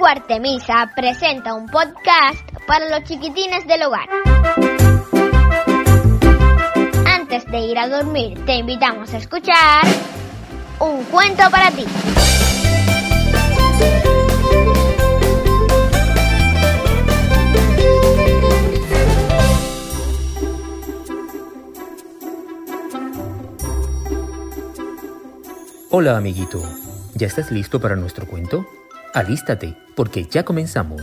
Algo Artemisa presenta un podcast para los chiquitines del hogar. Antes de ir a dormir, te invitamos a escuchar un cuento para ti. Hola amiguito, ¿ya estás listo para nuestro cuento? Alístate, porque ya comenzamos.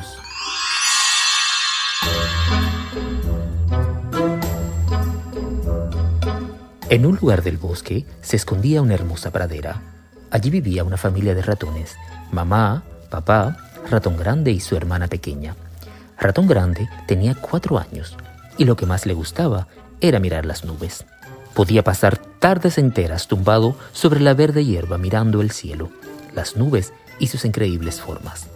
En un lugar del bosque se escondía una hermosa pradera. Allí vivía una familia de ratones, mamá, papá, ratón grande y su hermana pequeña. Ratón grande tenía cuatro años y lo que más le gustaba era mirar las nubes. Podía pasar tardes enteras tumbado sobre la verde hierba mirando el cielo, las nubes y sus increíbles formas.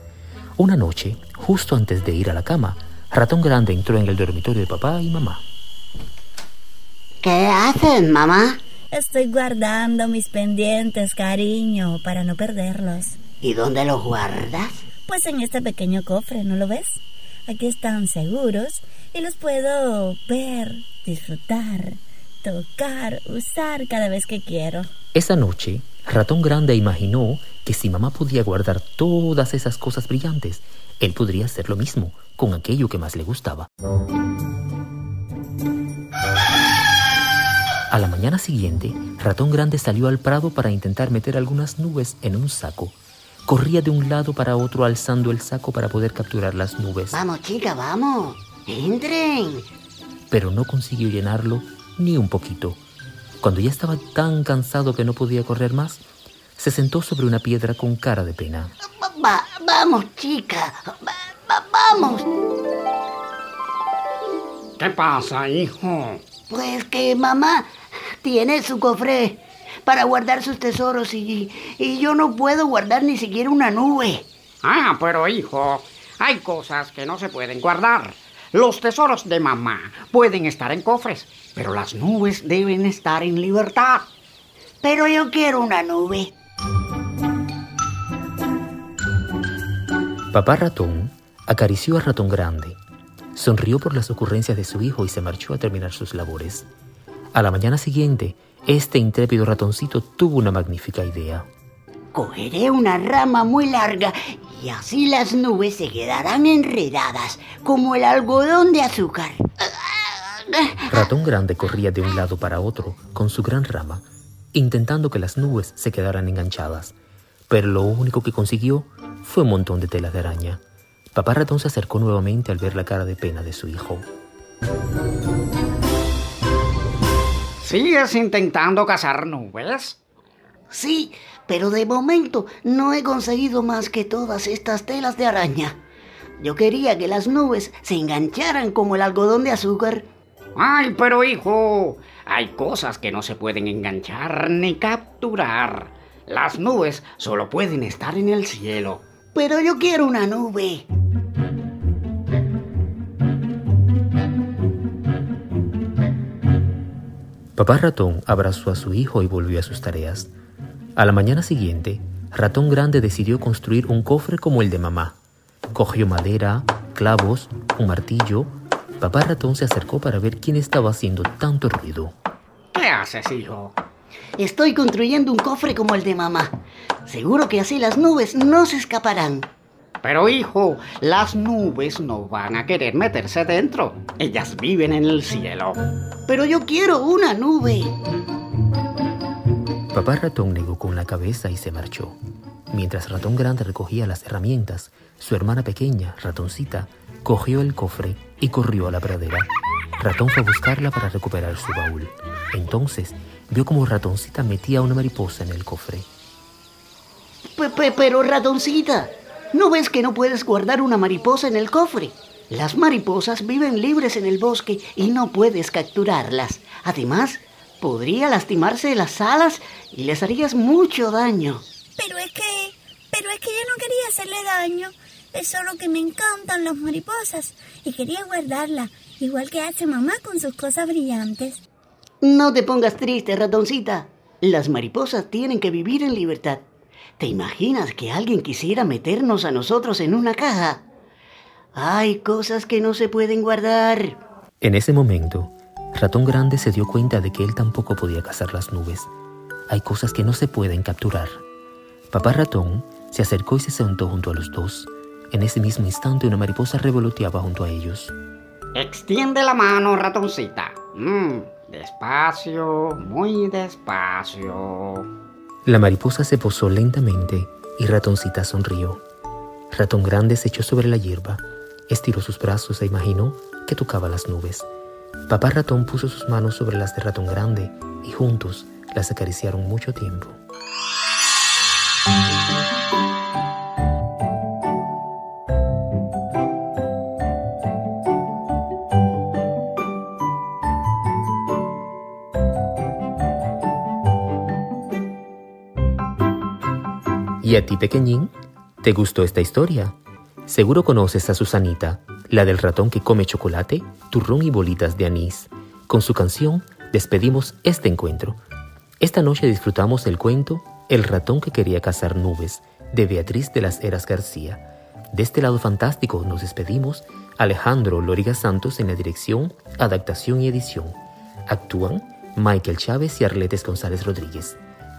Una noche, justo antes de ir a la cama, Ratón Grande entró en el dormitorio de papá y mamá. ¿Qué hacen, mamá? Estoy guardando mis pendientes, cariño, para no perderlos. ¿Y dónde los guardas? Pues en este pequeño cofre, ¿no lo ves? Aquí están seguros y los puedo ver, disfrutar, tocar, usar cada vez que quiero. Esa noche, Ratón Grande imaginó que si mamá podía guardar todas esas cosas brillantes, él podría hacer lo mismo con aquello que más le gustaba. A la mañana siguiente, Ratón Grande salió al prado para intentar meter algunas nubes en un saco. Corría de un lado para otro alzando el saco para poder capturar las nubes. Vamos, chica, vamos. Entren. Pero no consiguió llenarlo ni un poquito. Cuando ya estaba tan cansado que no podía correr más, se sentó sobre una piedra con cara de pena. Va- vamos, chica. Va- va- vamos. ¿Qué pasa, hijo? Pues que mamá tiene su cofre para guardar sus tesoros y, y yo no puedo guardar ni siquiera una nube. Ah, pero hijo, hay cosas que no se pueden guardar. Los tesoros de mamá pueden estar en cofres, pero las nubes deben estar en libertad. Pero yo quiero una nube. Papá Ratón acarició a Ratón Grande, sonrió por las ocurrencias de su hijo y se marchó a terminar sus labores. A la mañana siguiente, este intrépido ratoncito tuvo una magnífica idea. Cogeré una rama muy larga y así las nubes se quedarán enredadas como el algodón de azúcar. Ratón Grande corría de un lado para otro con su gran rama, intentando que las nubes se quedaran enganchadas, pero lo único que consiguió fue un montón de telas de araña. Papá Ratón se acercó nuevamente al ver la cara de pena de su hijo. ¿Sigues intentando cazar nubes? Sí, pero de momento no he conseguido más que todas estas telas de araña. Yo quería que las nubes se engancharan como el algodón de azúcar. Ay, pero hijo, hay cosas que no se pueden enganchar ni capturar. Las nubes solo pueden estar en el cielo. Pero yo quiero una nube. Papá Ratón abrazó a su hijo y volvió a sus tareas. A la mañana siguiente, Ratón Grande decidió construir un cofre como el de mamá. Cogió madera, clavos, un martillo. Papá Ratón se acercó para ver quién estaba haciendo tanto ruido. ¿Qué haces, hijo? Estoy construyendo un cofre como el de mamá. Seguro que así las nubes no se escaparán. Pero hijo, las nubes no van a querer meterse dentro. Ellas viven en el cielo. Pero yo quiero una nube. Papá Ratón negó con la cabeza y se marchó. Mientras Ratón Grande recogía las herramientas, su hermana pequeña, Ratoncita, cogió el cofre y corrió a la pradera. Ratón fue a buscarla para recuperar su baúl. Entonces vio como Ratoncita metía una mariposa en el cofre. Pe- pe- pero ratoncita, ¿no ves que no puedes guardar una mariposa en el cofre? Las mariposas viven libres en el bosque y no puedes capturarlas. Además, podría lastimarse las alas y les harías mucho daño. Pero es que, pero es que yo no quería hacerle daño. Es solo que me encantan las mariposas y quería guardarla, igual que hace mamá con sus cosas brillantes. No te pongas triste, ratoncita. Las mariposas tienen que vivir en libertad. ¿Te imaginas que alguien quisiera meternos a nosotros en una caja? Hay cosas que no se pueden guardar. En ese momento, Ratón Grande se dio cuenta de que él tampoco podía cazar las nubes. Hay cosas que no se pueden capturar. Papá Ratón se acercó y se sentó junto a los dos. En ese mismo instante una mariposa revoloteaba junto a ellos. Extiende la mano, ratoncita. Mm, despacio, muy despacio. La mariposa se posó lentamente y Ratoncita sonrió. Ratón Grande se echó sobre la hierba, estiró sus brazos e imaginó que tocaba las nubes. Papá Ratón puso sus manos sobre las de Ratón Grande y juntos las acariciaron mucho tiempo. ¿Y a ti, pequeñín? ¿Te gustó esta historia? Seguro conoces a Susanita, la del ratón que come chocolate, turrón y bolitas de anís. Con su canción despedimos este encuentro. Esta noche disfrutamos el cuento El ratón que quería cazar nubes, de Beatriz de las Heras García. De este lado fantástico nos despedimos Alejandro Loriga Santos en la dirección, adaptación y edición. Actúan Michael Chávez y Arletes González Rodríguez.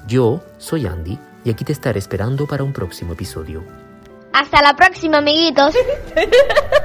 Yo soy Andy y aquí te estaré esperando para un próximo episodio. Hasta la próxima, amiguitos.